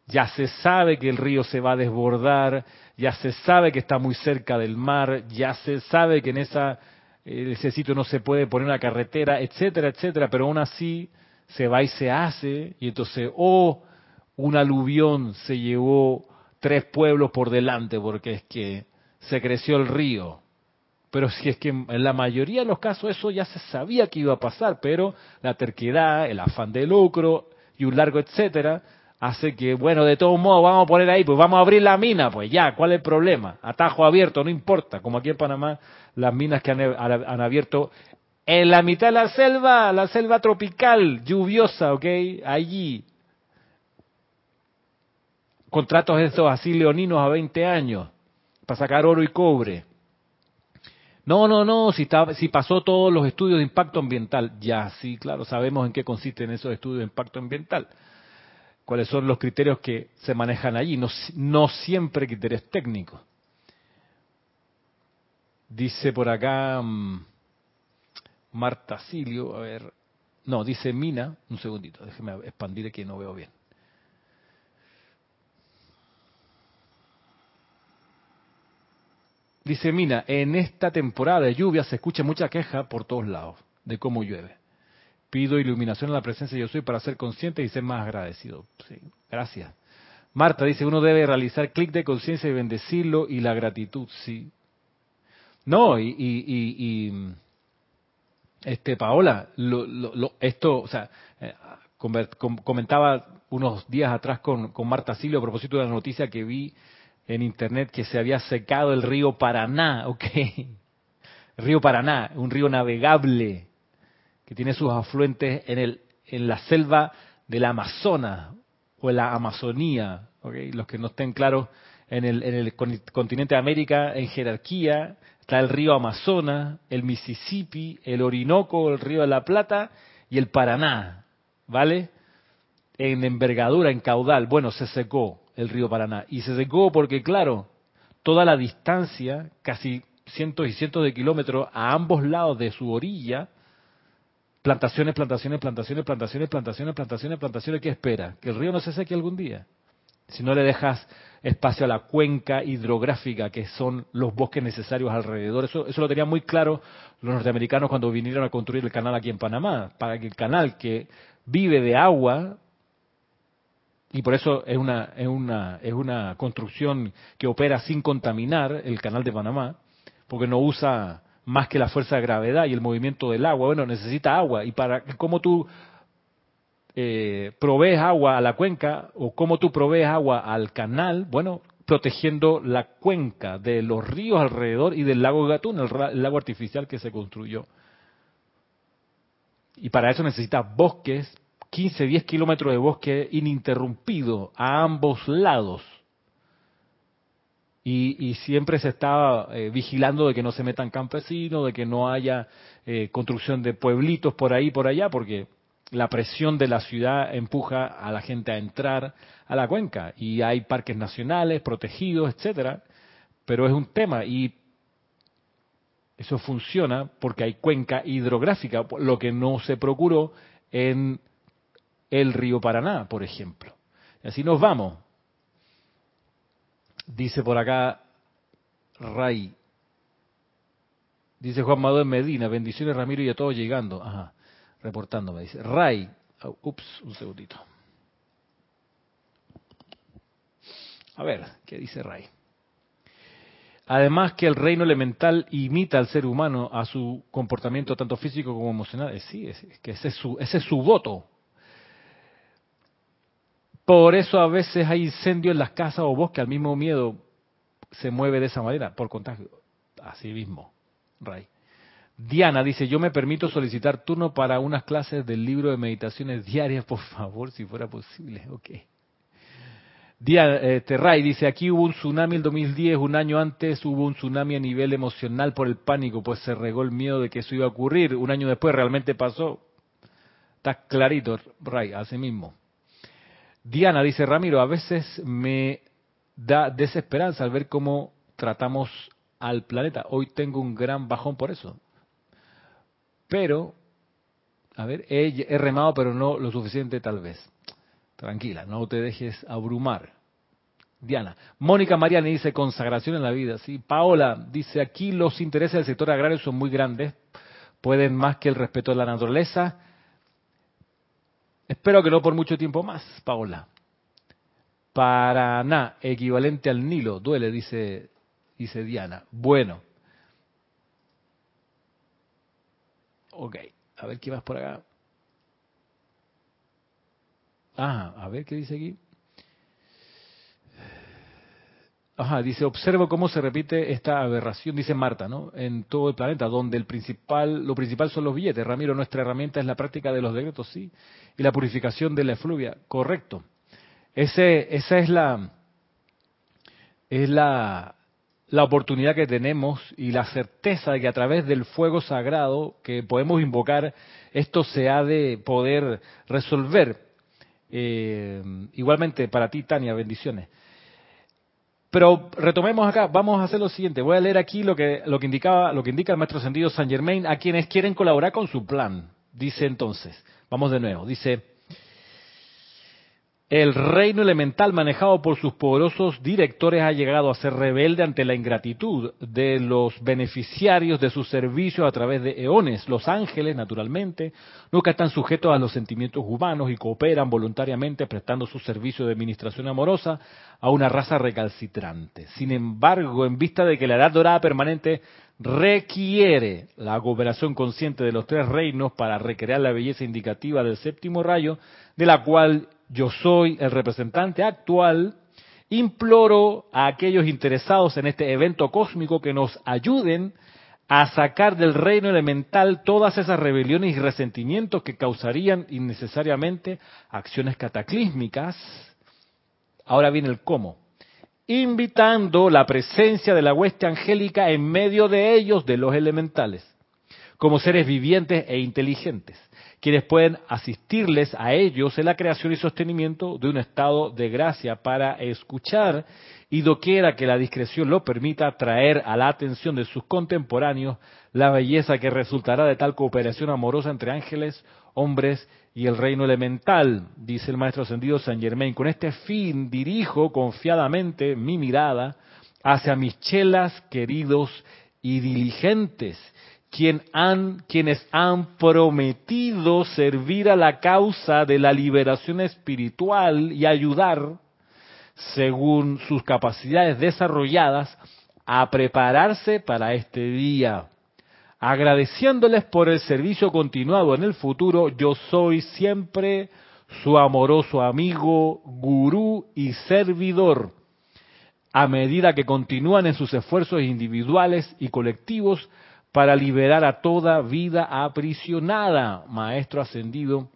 ya se sabe que el río se va a desbordar, ya se sabe que está muy cerca del mar, ya se sabe que en esa, ese sitio no se puede poner una carretera, etcétera, etcétera, pero aún así se va y se hace, y entonces, oh, un aluvión se llevó tres pueblos por delante porque es que se creció el río. Pero si es que en la mayoría de los casos eso ya se sabía que iba a pasar, pero la terquedad, el afán de lucro y un largo etcétera, hace que, bueno, de todos modos vamos a poner ahí, pues vamos a abrir la mina, pues ya, ¿cuál es el problema? Atajo abierto, no importa, como aquí en Panamá, las minas que han, han abierto en la mitad de la selva, la selva tropical, lluviosa, ¿ok? Allí. Contratos estos así leoninos a 20 años, para sacar oro y cobre. No, no, no, si, pasó todos los estudios de impacto ambiental. Ya, sí, claro, sabemos en qué consisten esos estudios de impacto ambiental. Cuáles son los criterios que se manejan allí, no, no siempre criterios técnicos. Dice por acá... Mm, Marta Silio, a ver, no, dice Mina, un segundito, déjeme expandir que no veo bien. Dice Mina, en esta temporada de lluvia se escucha mucha queja por todos lados de cómo llueve. Pido iluminación en la presencia de yo soy para ser consciente y ser más agradecido. Sí, gracias. Marta dice, uno debe realizar clic de conciencia y bendecirlo y la gratitud, sí. No, y, y este, Paola, lo, esto, o sea, eh, comentaba unos días atrás con, Marta Silio a propósito de la noticia que vi en internet que se había secado el río Paraná, ¿ok? Río Paraná, un río navegable que tiene sus afluentes en, el, en la selva del Amazonas o en la Amazonía, ¿ok? Los que no estén claros, en el, en el continente de América en jerarquía Está el río Amazonas, el Mississippi, el Orinoco, el río de la Plata y el Paraná, ¿vale? En envergadura, en caudal. Bueno, se secó el río Paraná. Y se secó porque, claro, toda la distancia, casi cientos y cientos de kilómetros a ambos lados de su orilla, Plantaciones, plantaciones, plantaciones, plantaciones, plantaciones, plantaciones, plantaciones. ¿Qué espera? Que el río no se seque algún día. Si no le dejas espacio a la cuenca hidrográfica, que son los bosques necesarios alrededor. Eso, eso lo tenían muy claro los norteamericanos cuando vinieron a construir el canal aquí en Panamá, para que el canal que vive de agua, y por eso es una, es una, es una construcción que opera sin contaminar el canal de Panamá, porque no usa más que la fuerza de gravedad y el movimiento del agua. Bueno, necesita agua. Y para cómo tú eh, provees agua a la cuenca o cómo tú provees agua al canal, bueno, protegiendo la cuenca de los ríos alrededor y del lago Gatún, el, lago artificial que se construyó. Y para eso necesita bosques, 15, 10 kilómetros de bosque ininterrumpido a ambos lados. Y, siempre se está eh, vigilando de que no se metan campesinos, de que no haya eh, construcción de pueblitos por ahí por allá, porque la presión de la ciudad empuja a la gente a entrar a la cuenca. Y hay parques nacionales protegidos, etcétera, pero es un tema y eso funciona porque hay cuenca hidrográfica, lo que no se procuró en el río Paraná, por ejemplo. Y así nos vamos. Dice por acá Ray. Dice Juan Manuel Medina, bendiciones Ramiro y a todos llegando. Ajá, reportándome. Dice Ray. ups, un segundito. A ver, ¿qué dice Ray? Además que el reino elemental imita al ser humano a su comportamiento tanto físico como emocional. Eh, sí, es, que ese es, su, ese es su voto. Por eso a veces hay incendio en las casas o bosques, al mismo miedo se mueve de esa manera, por contagio. Así mismo, Ray. Diana dice, yo me permito solicitar turno para unas clases del libro de meditaciones diarias, por favor, si fuera posible. Ok. Diana, este, Ray dice, aquí hubo un tsunami en 2010, un año antes hubo un tsunami a nivel emocional por el pánico, pues se regó el miedo de que eso iba a ocurrir. Un año después realmente pasó. Está clarito, Ray, así mismo. Diana dice, Ramiro, a veces me da desesperanza al ver cómo tratamos al planeta. Hoy tengo un gran bajón por eso. Pero, a ver, he, remado, pero no lo suficiente tal vez. Tranquila, no te dejes abrumar. Diana. Mónica Mariani dice consagración en la vida. Sí. Paola dice aquí los intereses del sector agrario son muy grandes, pueden más que el respeto de la naturaleza Espero que no por mucho tiempo más, Paola. Paraná, equivalente al Nilo, duele, dice, dice Diana. Bueno. Ok, a ver qué más por acá. Ah, a ver qué dice aquí. Ajá, dice, observo cómo se repite esta aberración, dice Marta, ¿no? En todo el planeta, donde el principal, lo principal son los billetes. Ramiro, nuestra herramienta es la práctica de los decretos, sí, y la purificación de la efluvia, correcto. Ese, esa es la, es la, la oportunidad que tenemos y la certeza de que a través del fuego sagrado que podemos invocar, esto se ha de poder resolver. Eh, igualmente para ti, Tania, bendiciones. Pero retomemos acá, vamos a hacer lo siguiente, voy a leer aquí lo que, lo que indicaba, lo que indica el maestro sentido Saint Germain a quienes quieren colaborar con su plan. Dice entonces, vamos de nuevo, dice, el reino elemental manejado por sus poderosos directores ha llegado a ser rebelde ante la ingratitud de los beneficiarios de sus servicios a través de eones. Los ángeles, naturalmente, nunca están sujetos a los sentimientos humanos y cooperan voluntariamente prestando su servicio de administración amorosa a una raza recalcitrante. Sin embargo, en vista de que la edad dorada permanente requiere la cooperación consciente de los tres reinos para recrear la belleza indicativa del séptimo rayo, de la cual yo soy el representante actual, imploro a aquellos interesados en este evento cósmico que nos ayuden a sacar del reino elemental todas esas rebeliones y resentimientos que causarían innecesariamente acciones cataclísmicas. Ahora viene el cómo. Invitando la presencia de la hueste angélica en medio de ellos, de los elementales como seres vivientes e inteligentes, quienes pueden asistirles a ellos en la creación y sostenimiento de un estado de gracia para escuchar y doquiera que la discreción lo permita traer a la atención de sus contemporáneos la belleza que resultará de tal cooperación amorosa entre ángeles, hombres y el reino elemental, dice el maestro ascendido San Germain. Con este fin dirijo confiadamente mi mirada hacia mis chelas queridos y diligentes, quien quienes han prometido servir a la causa de la liberación espiritual y ayudar según sus capacidades desarrolladas, a prepararse para este día. Agradeciéndoles por el servicio continuado en el futuro, yo soy siempre su amoroso amigo, gurú y servidor. A medida que continúan en sus esfuerzos individuales y colectivos para liberar a toda vida aprisionada, Maestro Ascendido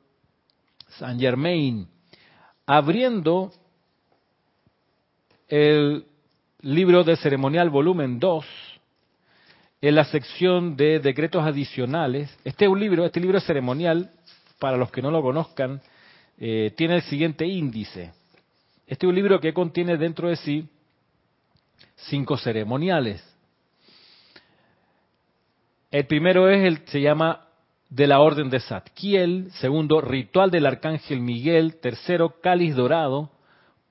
San Germain, abriendo el libro de ceremonial volumen 2, en la sección de decretos adicionales. Este es un libro, este libro ceremonial, para los que no lo conozcan, eh, tiene el siguiente índice. Este es un libro que contiene dentro de sí cinco ceremoniales. El primero es el se llama de la Orden de Zadkiel, segundo, Ritual del Arcángel Miguel, tercero, Cáliz Dorado,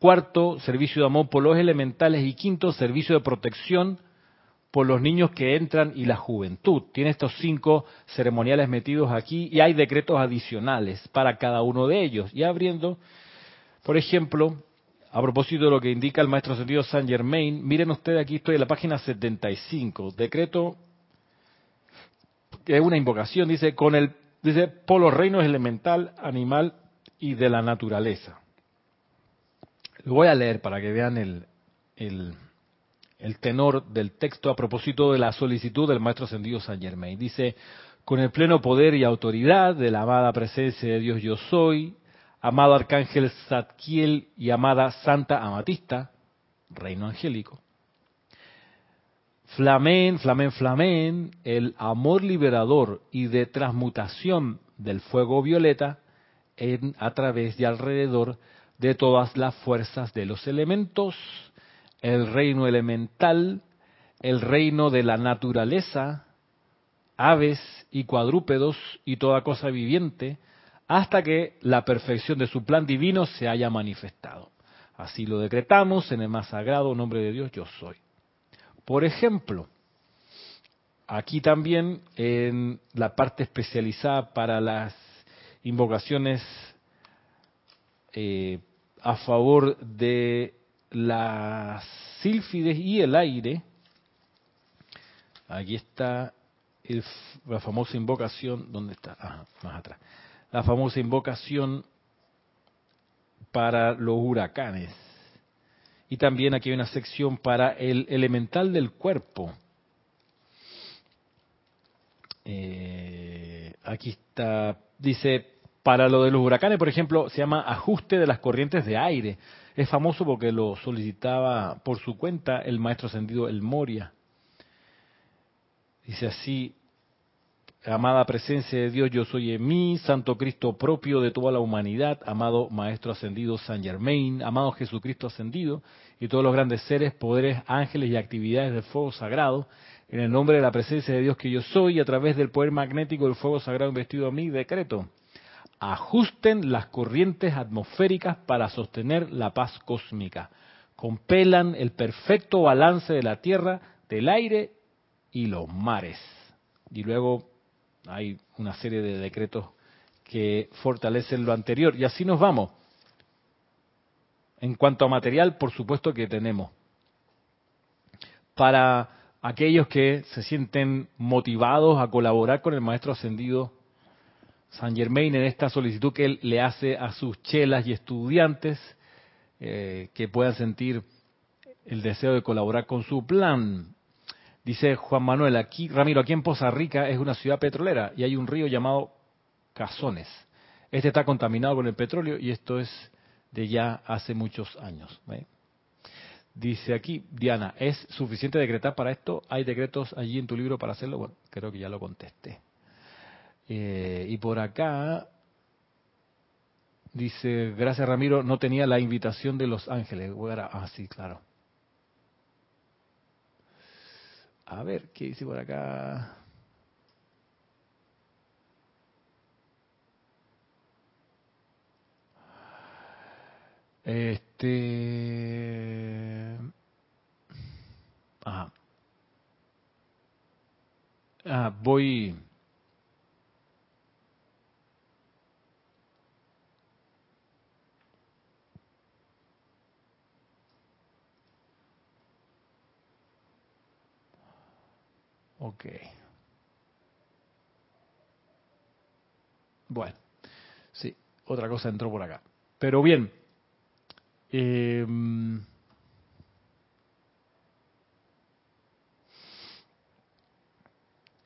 Cuarto, servicio de amor por los elementales. Y quinto, servicio de protección por los niños que entran y la juventud. Tiene estos cinco ceremoniales metidos aquí y hay decretos adicionales para cada uno de ellos. Y abriendo, por ejemplo, a propósito de lo que indica el maestro sentido Saint Germain, miren ustedes aquí estoy en la página 75, decreto que es una invocación, dice con el dice por los reinos elemental, animal y de la naturaleza. Lo voy a leer para que vean el, el, tenor del texto a propósito de la solicitud del Maestro Ascendido San Germain. Dice, con el pleno poder y autoridad de la amada presencia de Dios yo soy, amado Arcángel Zadkiel y amada Santa Amatista, reino angélico. Flamen, flamen, flamen, el amor liberador y de transmutación del fuego violeta en, a través y alrededor de todas las fuerzas de los elementos, el reino elemental, el reino de la naturaleza, aves y cuadrúpedos y toda cosa viviente, hasta que la perfección de su plan divino se haya manifestado. Así lo decretamos en el más sagrado nombre de Dios, yo soy. Por ejemplo, aquí también en la parte especializada para las invocaciones eh, a favor de las sílfides y el aire. Aquí está la famosa invocación, ¿dónde está? más atrás. La famosa invocación para los huracanes. Y también aquí hay una sección para el elemental del cuerpo. Eh, aquí está, dice, para lo de los huracanes, por ejemplo, se llama ajuste de las corrientes de aire. Es famoso porque lo solicitaba por su cuenta el maestro ascendido El Moria. Dice así, amada presencia de Dios, yo soy en mí, Santo Cristo propio de toda la humanidad, amado Maestro ascendido San Germain, amado Jesucristo ascendido y todos los grandes seres, poderes, ángeles y actividades del fuego sagrado, en el nombre de la presencia de Dios que yo soy, a través del poder magnético del fuego sagrado investido a mí, decreto ajusten las corrientes atmosféricas para sostener la paz cósmica. Compelan el perfecto balance de la tierra, del aire y los mares. Y luego hay una serie de decretos que fortalecen lo anterior. Y así nos vamos. En cuanto a material, por supuesto que tenemos. Para aquellos que se sienten motivados a colaborar con el Maestro Ascendido San Germain en esta solicitud que él le hace a sus chelas y estudiantes eh, que puedan sentir el deseo de colaborar con su plan. Dice Juan Manuel, aquí, Ramiro, aquí en Poza Rica es una ciudad petrolera y hay un río llamado Cazones. Este está contaminado con el petróleo y esto es de ya hace muchos años. Dice aquí, Diana, ¿es suficiente decretar para esto? ¿Hay decretos allí en tu libro para hacerlo? Bueno, creo que ya lo contesté. Eh, y por acá dice, gracias Ramiro, no tenía la invitación de los ángeles. Ah, sí, claro. A ver, ¿qué dice por acá? Este. Ah. Ah, voy. Ok. Bueno, sí, otra cosa entró por acá. Pero bien, eh,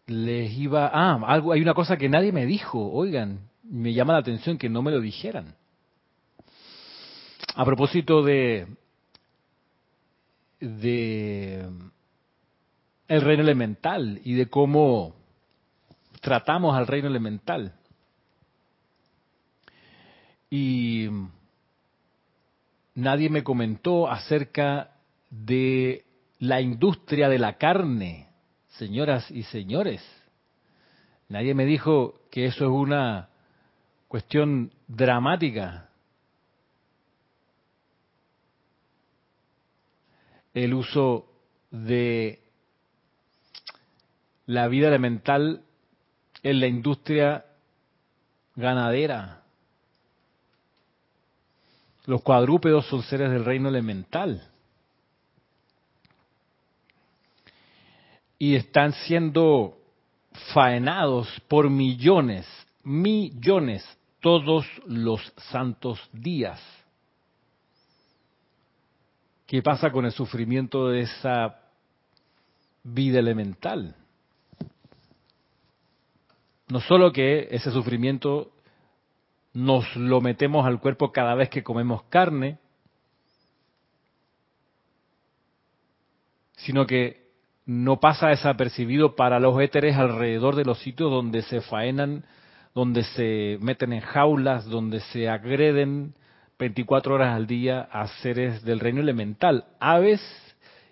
les iba... Ah, algo, hay una cosa que nadie me dijo, oigan, me llama la atención que no me lo dijeran. A propósito de... de el reino elemental y de cómo tratamos al reino elemental. Y nadie me comentó acerca de la industria de la carne, señoras y señores. Nadie me dijo que eso es una cuestión dramática. El uso de la vida elemental en la industria ganadera. Los cuadrúpedos son seres del reino elemental. Y están siendo faenados por millones, millones, todos los santos días. ¿Qué pasa con el sufrimiento de esa vida elemental? No solo que ese sufrimiento nos lo metemos al cuerpo cada vez que comemos carne, sino que no pasa desapercibido para los éteres alrededor de los sitios donde se faenan, donde se meten en jaulas, donde se agreden 24 horas al día a seres del reino elemental, aves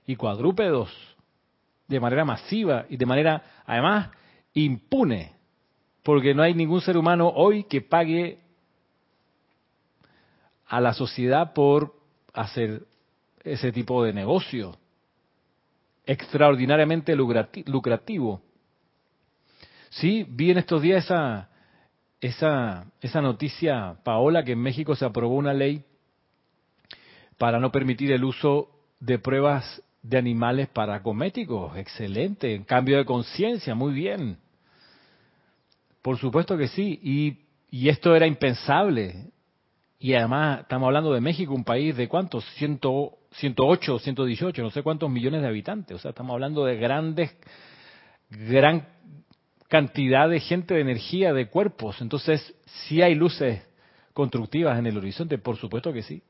y cuadrúpedos, de manera masiva y de manera, además, impune porque no hay ningún ser humano hoy que pague a la sociedad por hacer ese tipo de negocio extraordinariamente lucrativo. Sí, vi en estos días esa, esa, esa noticia, Paola, que en México se aprobó una ley para no permitir el uso de pruebas de animales para cosméticos. Excelente. En cambio de conciencia, muy bien. Por supuesto que sí, y, esto era impensable. Y además estamos hablando de México, un país de cuántos, 108, 118, no sé cuántos millones de habitantes. O sea, estamos hablando de grandes, gran cantidad de gente, de energía, de cuerpos. Entonces, sí hay luces constructivas en el horizonte, por supuesto que sí.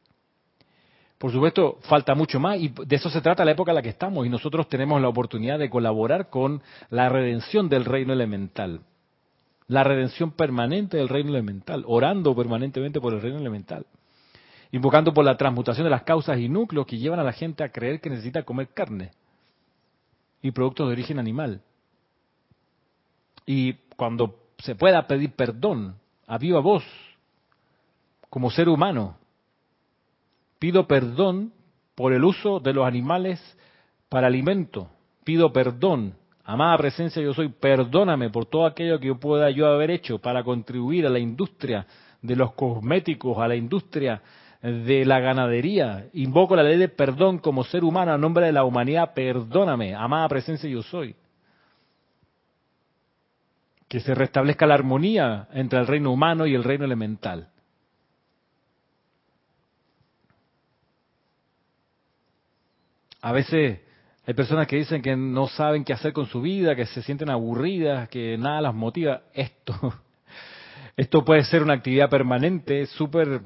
Por supuesto, falta mucho más y de eso se trata la época en la que estamos y nosotros tenemos la oportunidad de colaborar con la redención del reino elemental la redención permanente del reino elemental, orando permanentemente por el reino elemental, invocando por la transmutación de las causas y núcleos que llevan a la gente a creer que necesita comer carne y productos de origen animal. Y cuando se pueda pedir perdón a viva voz, como ser humano, pido perdón por el uso de los animales para alimento, pido perdón Amada presencia, yo soy, perdóname por todo aquello que yo pueda yo haber hecho para contribuir a la industria de los cosméticos, a la industria de la ganadería. Invoco la ley de perdón como ser humano a nombre de la humanidad. Perdóname, amada presencia, yo soy. Que se restablezca la armonía entre el reino humano y el reino elemental. A veces hay personas que dicen que no saben qué hacer con su vida, que se sienten aburridas, que nada las motiva. Esto, esto puede ser una actividad permanente, súper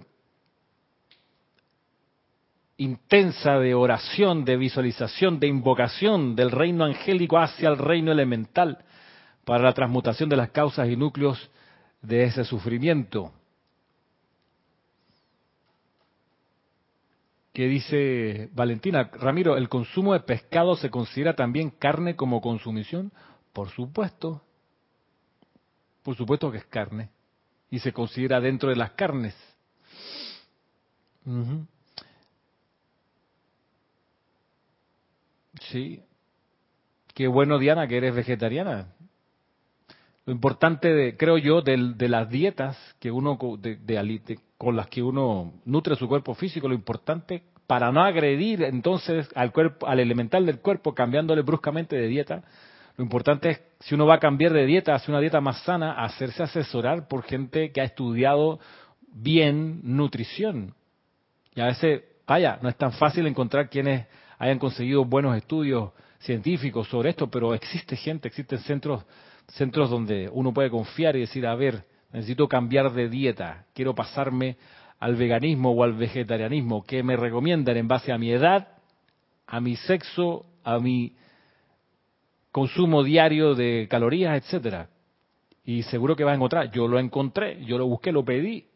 intensa de oración, de visualización, de invocación del reino angélico hacia el reino elemental, para la transmutación de las causas y núcleos de ese sufrimiento. ¿Qué dice Valentina? Ramiro, ¿el consumo de pescado se considera también carne como consumición? Por supuesto. Por supuesto que es carne. Y se considera dentro de las carnes. Sí. Qué bueno, Diana, que eres vegetariana. Lo importante, de, creo yo, de, de las dietas que uno de, con las que uno nutre su cuerpo físico, lo importante para no agredir entonces al cuerpo, al elemental del cuerpo, cambiándole bruscamente de dieta, lo importante es, si uno va a cambiar de dieta, hacer una dieta más sana, hacerse asesorar por gente que ha estudiado bien nutrición. Y a veces, vaya, no es tan fácil encontrar quienes hayan conseguido buenos estudios científicos sobre esto, pero existe gente, existen centros centros donde uno puede confiar y decir, a ver, necesito cambiar de dieta, quiero pasarme al veganismo o al vegetarianismo, ¿qué me recomiendan en base a mi edad, a mi sexo, a mi consumo diario de calorías, etcétera? Y seguro que va a encontrar. Yo lo encontré, yo lo busqué, lo pedí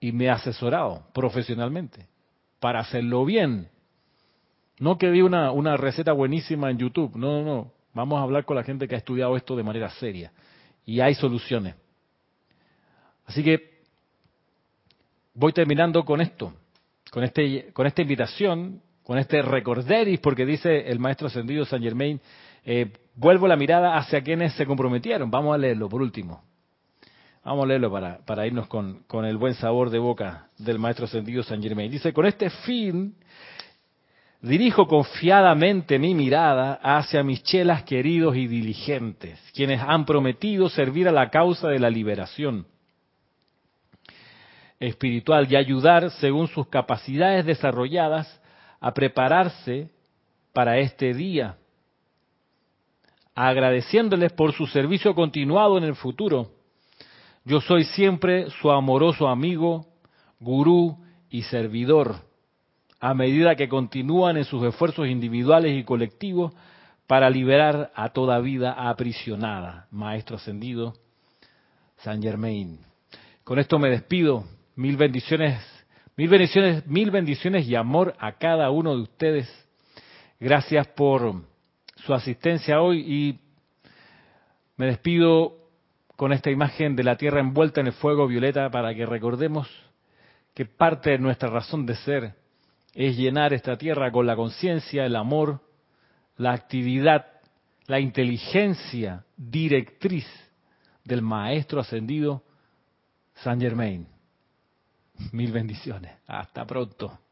y me he asesorado profesionalmente para hacerlo bien. No que vi una, una receta buenísima en YouTube, no, no, no. Vamos a hablar con la gente que ha estudiado esto de manera seria. Y hay soluciones. Así que voy terminando con esto, con, este, con esta invitación, con este recorderis, porque dice el maestro ascendido San Germain, eh, vuelvo la mirada hacia quienes se comprometieron. Vamos a leerlo por último. Vamos a leerlo para, irnos con, con el buen sabor de boca del maestro ascendido San Germain. Dice, con este fin Dirijo confiadamente mi mirada hacia mis chelas queridos y diligentes, quienes han prometido servir a la causa de la liberación espiritual y ayudar, según sus capacidades desarrolladas, a prepararse para este día, agradeciéndoles por su servicio continuado en el futuro. Yo soy siempre su amoroso amigo, gurú y servidor a medida que continúan en sus esfuerzos individuales y colectivos para liberar a toda vida aprisionada. Maestro ascendido, San Germain. Con esto me despido. Mil bendiciones, mil bendiciones, mil bendiciones y amor a cada uno de ustedes. Gracias por su asistencia hoy y me despido con esta imagen de la tierra envuelta en el fuego violeta para que recordemos que parte de nuestra razón de ser es llenar esta tierra con la conciencia, el amor, la actividad, la inteligencia directriz del Maestro Ascendido San Germain. Mil bendiciones. Hasta pronto.